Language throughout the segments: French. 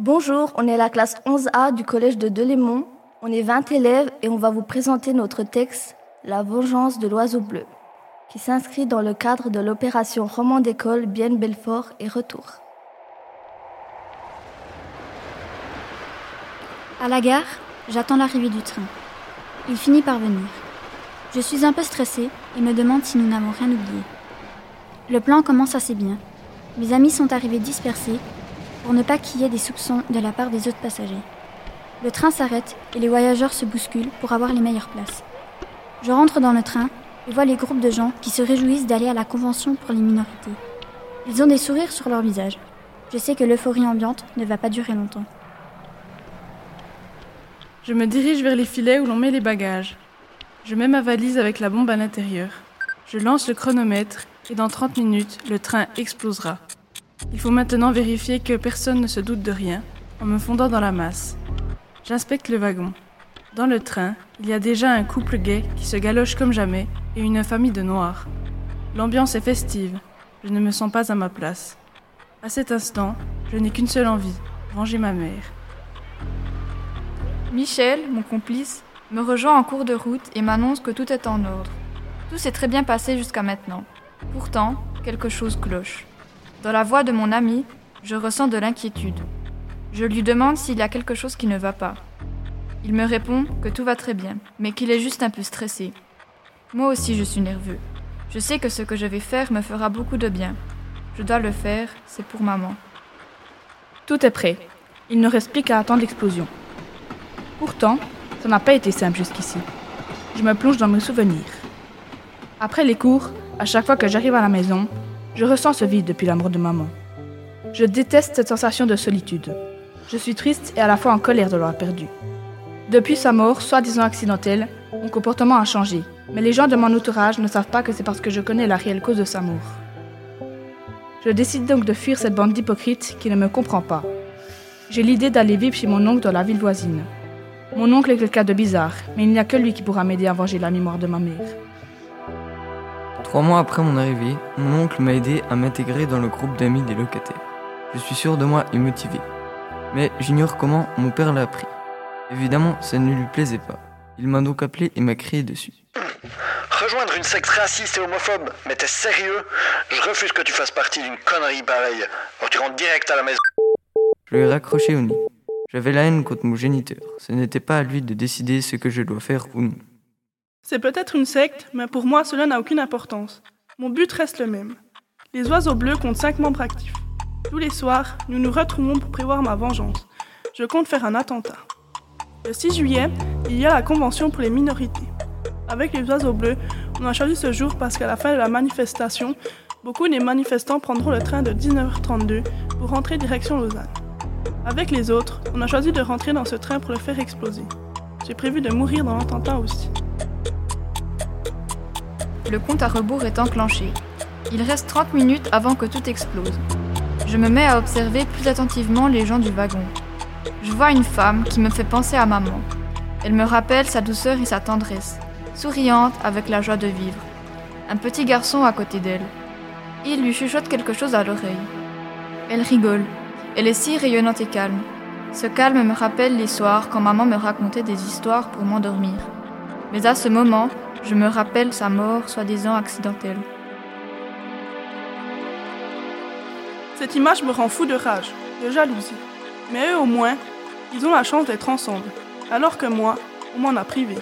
Bonjour, on est la classe 11A du collège de Delémont. On est 20 élèves et on va vous présenter notre texte La vengeance de l'oiseau bleu, qui s'inscrit dans le cadre de l'opération Roman d'école Bienne Belfort et Retour. À la gare, j'attends l'arrivée du train. Il finit par venir. Je suis un peu stressée et me demande si nous n'avons rien oublié. Le plan commence assez bien. Mes amis sont arrivés dispersés pour ne pas qu'il y ait des soupçons de la part des autres passagers. Le train s'arrête et les voyageurs se bousculent pour avoir les meilleures places. Je rentre dans le train et vois les groupes de gens qui se réjouissent d'aller à la convention pour les minorités. Ils ont des sourires sur leur visage. Je sais que l'euphorie ambiante ne va pas durer longtemps. Je me dirige vers les filets où l'on met les bagages. Je mets ma valise avec la bombe à l'intérieur. Je lance le chronomètre et dans 30 minutes, le train explosera. Il faut maintenant vérifier que personne ne se doute de rien en me fondant dans la masse. J'inspecte le wagon. Dans le train, il y a déjà un couple gay qui se galoche comme jamais et une famille de noirs. L'ambiance est festive. Je ne me sens pas à ma place. À cet instant, je n'ai qu'une seule envie, venger ma mère. Michel, mon complice, me rejoint en cours de route et m'annonce que tout est en ordre. Tout s'est très bien passé jusqu'à maintenant. Pourtant, quelque chose cloche. Dans la voix de mon ami, je ressens de l'inquiétude. Je lui demande s'il y a quelque chose qui ne va pas. Il me répond que tout va très bien, mais qu'il est juste un peu stressé. Moi aussi je suis nerveux. Je sais que ce que je vais faire me fera beaucoup de bien. Je dois le faire, c'est pour maman. Tout est prêt. Il ne reste plus qu'à attendre l'explosion. Pourtant, ça n'a pas été simple jusqu'ici. Je me plonge dans mes souvenirs. Après les cours, à chaque fois que j'arrive à la maison, je ressens ce vide depuis la mort de maman. Je déteste cette sensation de solitude. Je suis triste et à la fois en colère de l'avoir perdue. Depuis sa mort, soi-disant accidentelle, mon comportement a changé, mais les gens de mon entourage ne savent pas que c'est parce que je connais la réelle cause de sa mort. Je décide donc de fuir cette bande d'hypocrites qui ne me comprend pas. J'ai l'idée d'aller vivre chez mon oncle dans la ville voisine. Mon oncle est quelqu'un de bizarre, mais il n'y a que lui qui pourra m'aider à venger la mémoire de ma mère. Trois mois après mon arrivée, mon oncle m'a aidé à m'intégrer dans le groupe d'amis des locataires. Je suis sûr de moi et motivé. Mais j'ignore comment mon père l'a appris. Évidemment, ça ne lui plaisait pas. Il m'a donc appelé et m'a crié dessus. Rejoindre une secte raciste et homophobe Mais t'es sérieux? Je refuse que tu fasses partie d'une connerie pareille. Tu rentres direct à la maison. Je lui ai raccroché au nez. J'avais la haine contre mon géniteur. Ce n'était pas à lui de décider ce que je dois faire ou non. C'est peut-être une secte, mais pour moi cela n'a aucune importance. Mon but reste le même. Les oiseaux bleus comptent cinq membres actifs. Tous les soirs, nous nous retrouvons pour prévoir ma vengeance. Je compte faire un attentat. Le 6 juillet, il y a la convention pour les minorités. Avec les oiseaux bleus, on a choisi ce jour parce qu'à la fin de la manifestation, beaucoup des manifestants prendront le train de 19h32 pour rentrer direction Lausanne. Avec les autres, on a choisi de rentrer dans ce train pour le faire exploser. J'ai prévu de mourir dans l'attentat aussi. Le compte à rebours est enclenché. Il reste 30 minutes avant que tout explose. Je me mets à observer plus attentivement les gens du wagon. Je vois une femme qui me fait penser à maman. Elle me rappelle sa douceur et sa tendresse, souriante avec la joie de vivre. Un petit garçon à côté d'elle. Il lui chuchote quelque chose à l'oreille. Elle rigole. Elle est si rayonnante et calme. Ce calme me rappelle les soirs quand maman me racontait des histoires pour m'endormir. Mais à ce moment, je me rappelle sa mort soi-disant accidentelle. Cette image me rend fou de rage, de jalousie. Mais eux au moins, ils ont la chance d'être ensemble, alors que moi, on m'en a privé.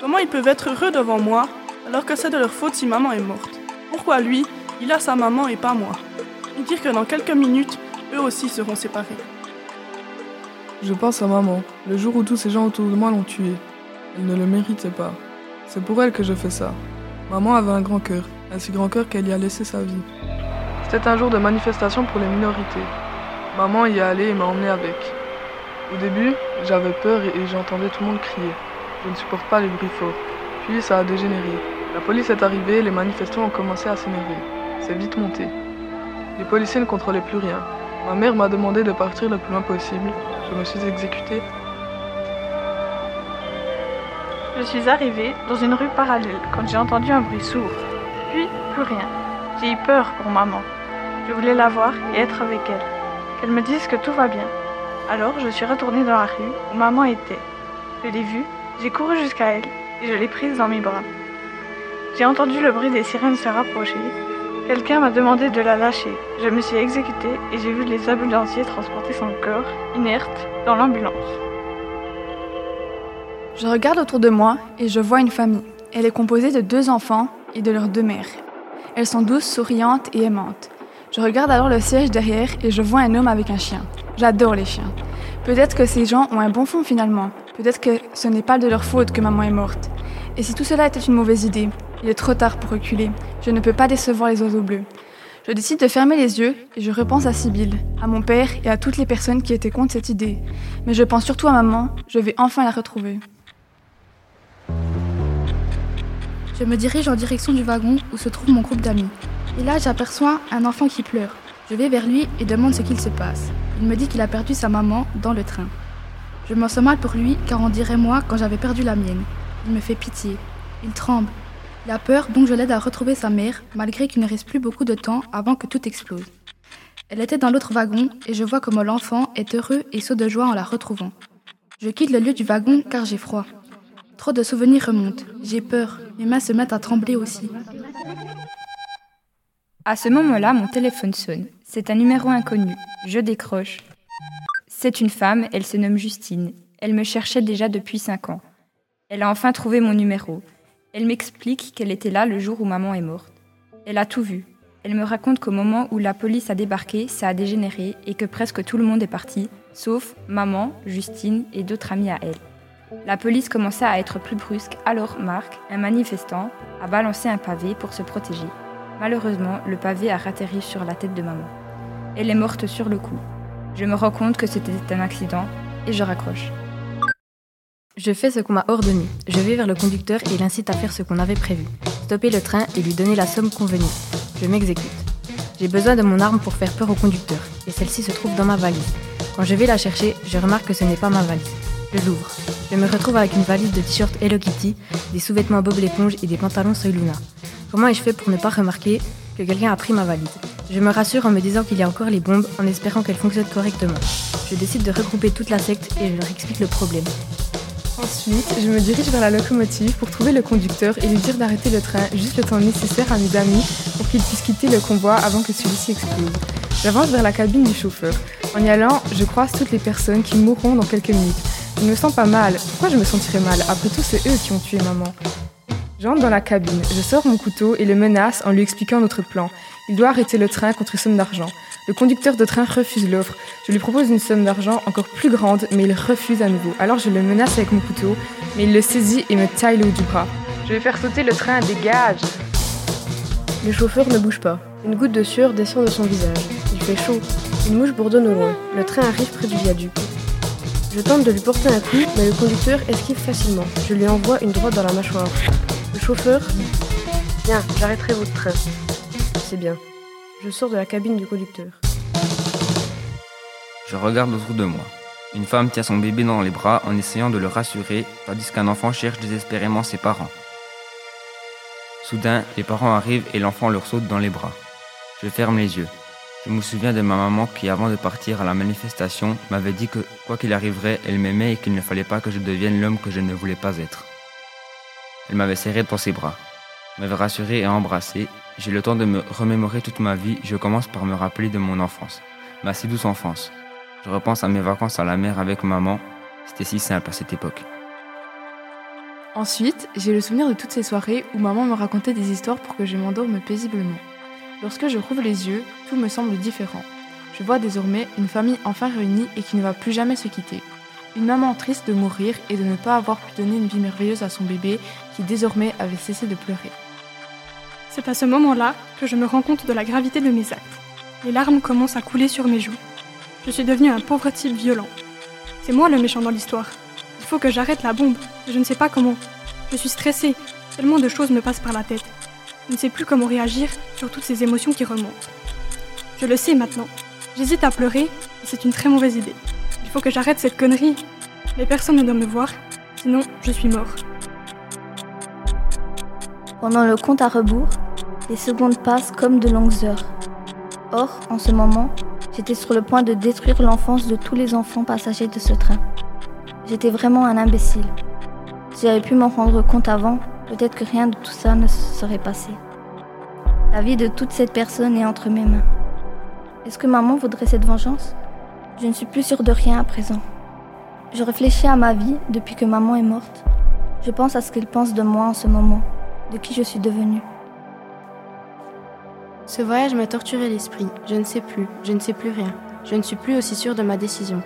Comment ils peuvent être heureux devant moi alors que c'est de leur faute si maman est morte? Pourquoi lui, il a sa maman et pas moi? Et dire que dans quelques minutes, eux aussi seront séparés. Je pense à maman, le jour où tous ces gens autour de moi l'ont tuée. Elle ne le méritait pas. C'est pour elle que je fais ça. Maman avait un grand cœur, un si grand cœur qu'elle y a laissé sa vie. C'était un jour de manifestation pour les minorités. Maman y est allée et m'a emmené avec. Au début, j'avais peur et j'entendais tout le monde crier. Je ne supporte pas les bruits forts. Puis ça a dégénéré. La police est arrivée, les manifestants ont commencé à s'énerver. C'est vite monté. Les policiers ne contrôlaient plus rien. Ma mère m'a demandé de partir le plus loin possible. Je me suis exécutée. Je suis arrivée dans une rue parallèle quand j'ai entendu un bruit sourd. Puis, plus rien. J'ai eu peur pour maman. Je voulais la voir et être avec elle. Qu'elle me dise que tout va bien. Alors je suis retournée dans la rue où maman était. Je l'ai vue, j'ai couru jusqu'à elle et je l'ai prise dans mes bras. J'ai entendu le bruit des sirènes se rapprocher. Quelqu'un m'a demandé de la lâcher. Je me suis exécutée et j'ai vu les ambulanciers transporter son corps, inerte, dans l'ambulance. Je regarde autour de moi et je vois une famille. Elle est composée de deux enfants et de leurs deux mères. Elles sont douces, souriantes et aimantes. Je regarde alors le siège derrière et je vois un homme avec un chien. J'adore les chiens. Peut-être que ces gens ont un bon fond finalement. Peut-être que ce n'est pas de leur faute que maman est morte. Et si tout cela était une mauvaise idée, il est trop tard pour reculer. Je ne peux pas décevoir les oiseaux bleus. Je décide de fermer les yeux et je repense à Sibylle, à mon père et à toutes les personnes qui étaient contre cette idée. Mais je pense surtout à maman, je vais enfin la retrouver. Je me dirige en direction du wagon où se trouve mon groupe d'amis. Et là, j'aperçois un enfant qui pleure. Je vais vers lui et demande ce qu'il se passe. Il me dit qu'il a perdu sa maman dans le train. Je me sens mal pour lui car on dirait moi quand j'avais perdu la mienne. Il me fait pitié. Il tremble. Il a peur donc je l'aide à retrouver sa mère malgré qu'il ne reste plus beaucoup de temps avant que tout explose. Elle était dans l'autre wagon et je vois comment l'enfant est heureux et saut de joie en la retrouvant. Je quitte le lieu du wagon car j'ai froid. Trop de souvenirs remontent. J'ai peur. Mes mains se mettent à trembler aussi. À ce moment-là, mon téléphone sonne. C'est un numéro inconnu. Je décroche. C'est une femme, elle se nomme Justine. Elle me cherchait déjà depuis cinq ans. Elle a enfin trouvé mon numéro. Elle m'explique qu'elle était là le jour où maman est morte. Elle a tout vu. Elle me raconte qu'au moment où la police a débarqué, ça a dégénéré et que presque tout le monde est parti, sauf maman, Justine et d'autres amis à elle. La police commença à être plus brusque, alors Marc, un manifestant, a balancé un pavé pour se protéger. Malheureusement, le pavé a ratterri sur la tête de maman. Elle est morte sur le coup. Je me rends compte que c'était un accident et je raccroche. Je fais ce qu'on m'a ordonné. Je vais vers le conducteur et l'incite à faire ce qu'on avait prévu. Stopper le train et lui donner la somme convenue. Je m'exécute. J'ai besoin de mon arme pour faire peur au conducteur, et celle-ci se trouve dans ma valise. Quand je vais la chercher, je remarque que ce n'est pas ma valise. Je l'ouvre. Je me retrouve avec une valise de t-shirts Hello Kitty, des sous-vêtements Bob l'éponge et des pantalons Soy Luna. Comment ai-je fait pour ne pas remarquer que quelqu'un a pris ma valise? Je me rassure en me disant qu'il y a encore les bombes, en espérant qu'elles fonctionnent correctement. Je décide de regrouper toute la secte et je leur explique le problème. Ensuite, je me dirige vers la locomotive pour trouver le conducteur et lui dire d'arrêter le train juste le temps nécessaire à mes amis pour qu'ils puissent quitter le convoi avant que celui-ci explose. J'avance vers la cabine du chauffeur. En y allant, je croise toutes les personnes qui mourront dans quelques minutes. Je me sens pas mal. Pourquoi je me sentirais mal Après tout, c'est eux qui ont tué maman. J'entre dans la cabine, je sors mon couteau et le menace en lui expliquant notre plan. Il doit arrêter le train contre une somme d'argent. Le conducteur de train refuse l'offre. Je lui propose une somme d'argent encore plus grande, mais il refuse à nouveau. Alors je le menace avec mon couteau, mais il le saisit et me taille le haut du bras. Je vais faire sauter le train, dégage Le chauffeur ne bouge pas. Une goutte de sueur descend de son visage. Il fait chaud. Une mouche bourdonne au loin. Le train arrive près du viaduc. Je tente de lui porter un coup, mais le conducteur esquive facilement. Je lui envoie une droite dans la mâchoire. Le chauffeur Bien, j'arrêterai votre train. C'est bien. Je sors de la cabine du conducteur. Je regarde autour de moi. Une femme tient son bébé dans les bras en essayant de le rassurer, tandis qu'un enfant cherche désespérément ses parents. Soudain, les parents arrivent et l'enfant leur saute dans les bras. Je ferme les yeux. Je me souviens de ma maman qui, avant de partir à la manifestation, m'avait dit que, quoi qu'il arriverait, elle m'aimait et qu'il ne fallait pas que je devienne l'homme que je ne voulais pas être. Elle m'avait serré dans ses bras, m'avait rassuré et embrassé. J'ai le temps de me remémorer toute ma vie. Je commence par me rappeler de mon enfance, ma si douce enfance. Je repense à mes vacances à la mer avec maman. C'était si simple à cette époque. Ensuite, j'ai le souvenir de toutes ces soirées où maman me racontait des histoires pour que je m'endorme paisiblement. Lorsque je rouvre les yeux, tout me semble différent. Je vois désormais une famille enfin réunie et qui ne va plus jamais se quitter. Une maman triste de mourir et de ne pas avoir pu donner une vie merveilleuse à son bébé qui désormais avait cessé de pleurer. C'est à ce moment-là que je me rends compte de la gravité de mes actes. Les larmes commencent à couler sur mes joues. Je suis devenu un pauvre type violent. C'est moi le méchant dans l'histoire. Il faut que j'arrête la bombe, je ne sais pas comment. Je suis stressée, tellement de choses me passent par la tête. Je ne sais plus comment réagir sur toutes ces émotions qui remontent. Je le sais maintenant. J'hésite à pleurer et c'est une très mauvaise idée. Il faut que j'arrête cette connerie. Mais personne ne doit me voir, sinon je suis mort. Pendant le compte à rebours, les secondes passent comme de longues heures. Or, en ce moment, J'étais sur le point de détruire l'enfance de tous les enfants passagers de ce train. J'étais vraiment un imbécile. Si j'avais pu m'en rendre compte avant, peut-être que rien de tout ça ne se serait passé. La vie de toute cette personne est entre mes mains. Est-ce que maman voudrait cette vengeance? Je ne suis plus sûre de rien à présent. Je réfléchis à ma vie depuis que maman est morte. Je pense à ce qu'elle pense de moi en ce moment, de qui je suis devenue. Ce voyage m'a torturé l'esprit. Je ne sais plus, je ne sais plus rien. Je ne suis plus aussi sûre de ma décision.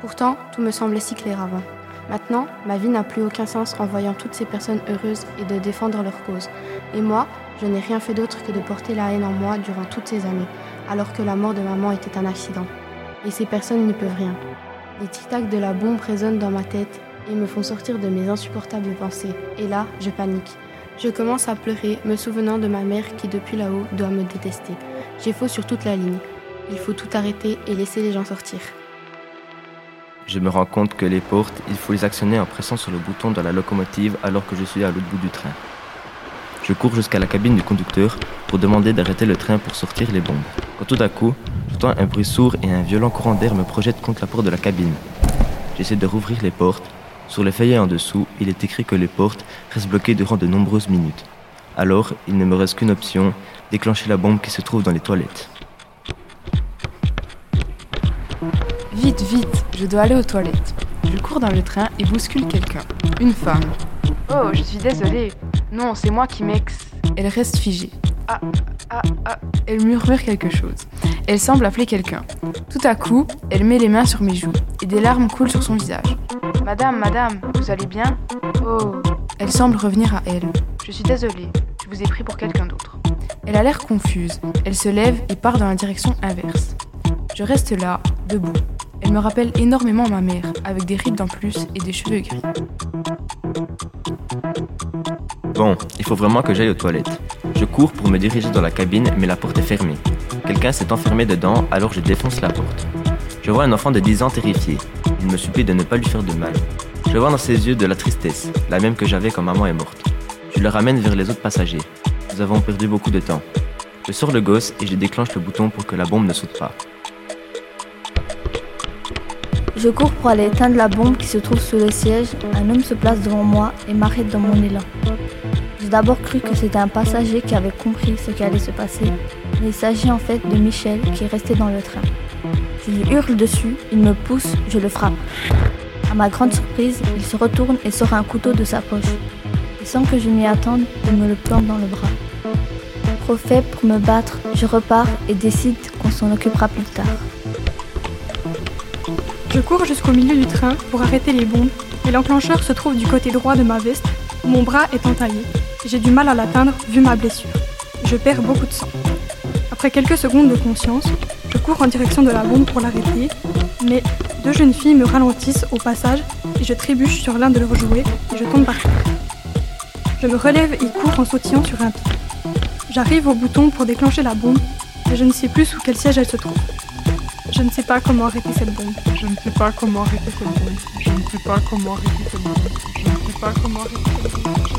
Pourtant, tout me semblait si clair avant. Maintenant, ma vie n'a plus aucun sens en voyant toutes ces personnes heureuses et de défendre leur cause. Et moi, je n'ai rien fait d'autre que de porter la haine en moi durant toutes ces années, alors que la mort de maman était un accident. Et ces personnes n'y peuvent rien. Les tic-tac de la bombe résonnent dans ma tête et me font sortir de mes insupportables pensées. Et là, je panique. Je commence à pleurer, me souvenant de ma mère qui, depuis là-haut, doit me détester. J'ai faux sur toute la ligne. Il faut tout arrêter et laisser les gens sortir. Je me rends compte que les portes, il faut les actionner en pressant sur le bouton de la locomotive alors que je suis à l'autre bout du train. Je cours jusqu'à la cabine du conducteur pour demander d'arrêter le train pour sortir les bombes. Quand tout à coup, j'entends un bruit sourd et un violent courant d'air me projette contre la porte de la cabine. J'essaie de rouvrir les portes. Sur le feuillet en dessous, il est écrit que les portes restent bloquées durant de nombreuses minutes. Alors, il ne me reste qu'une option, déclencher la bombe qui se trouve dans les toilettes. Vite, vite, je dois aller aux toilettes. Je cours dans le train et bouscule quelqu'un. Une femme. Oh, je suis désolée. Non, c'est moi qui m'ex. Elle reste figée. Ah, ah, ah. Elle murmure quelque chose. Elle semble appeler quelqu'un. Tout à coup, elle met les mains sur mes joues et des larmes coulent sur son visage. Madame, madame, vous allez bien? Oh. Elle semble revenir à elle. Je suis désolée. Je vous ai pris pour quelqu'un d'autre. Elle a l'air confuse. Elle se lève et part dans la direction inverse. Je reste là, debout. Elle me rappelle énormément ma mère, avec des rides en plus et des cheveux gris. Bon, il faut vraiment que j'aille aux toilettes. Je cours pour me diriger dans la cabine, mais la porte est fermée. Quelqu'un s'est enfermé dedans, alors je défonce la porte. Je vois un enfant de 10 ans terrifié. Il me supplie de ne pas lui faire de mal. Je vois dans ses yeux de la tristesse, la même que j'avais quand maman est morte. Je le ramène vers les autres passagers. Nous avons perdu beaucoup de temps. Je sors le gosse et je déclenche le bouton pour que la bombe ne saute pas. Je cours pour aller éteindre la bombe qui se trouve sous le siège. Un homme se place devant moi et m'arrête dans mon élan. J'ai d'abord cru que c'était un passager qui avait compris ce qui allait se passer, mais il s'agit en fait de Michel qui est resté dans le train. Je lui hurle dessus, il me pousse, je le frappe. À ma grande surprise, il se retourne et sort un couteau de sa poche. Et sans que je m'y attende, il me le plante dans le bras. Trop pour me battre, je repars et décide qu'on s'en occupera plus tard. Je cours jusqu'au milieu du train pour arrêter les bombes, mais l'enclencheur se trouve du côté droit de ma veste, mon bras est entaillé. J'ai du mal à l'atteindre vu ma blessure. Je perds beaucoup de sang. Après quelques secondes de conscience, je cours en direction de la bombe pour l'arrêter, mais deux jeunes filles me ralentissent au passage et je trébuche sur l'un de leurs jouets et je tombe par terre. Je me relève et cours en sautillant sur un pied. J'arrive au bouton pour déclencher la bombe, mais je ne sais plus sous quel siège elle se trouve. Je ne sais pas comment arrêter cette bombe. Je ne sais pas comment arrêter cette bombe. Je ne sais pas comment arrêter cette bombe. Je ne sais pas comment arrêter cette bombe.